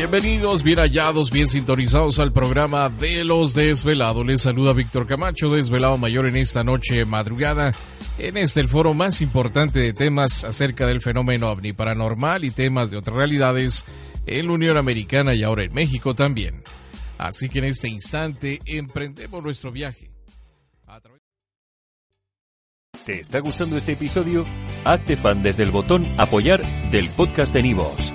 Bienvenidos, bien hallados, bien sintonizados al programa de los desvelados. Les saluda Víctor Camacho, desvelado mayor en esta noche madrugada. En este el foro más importante de temas acerca del fenómeno ovni paranormal y temas de otras realidades en la Unión Americana y ahora en México también. Así que en este instante emprendemos nuestro viaje. ¿Te está gustando este episodio? Hazte fan desde el botón apoyar del podcast de Nivos.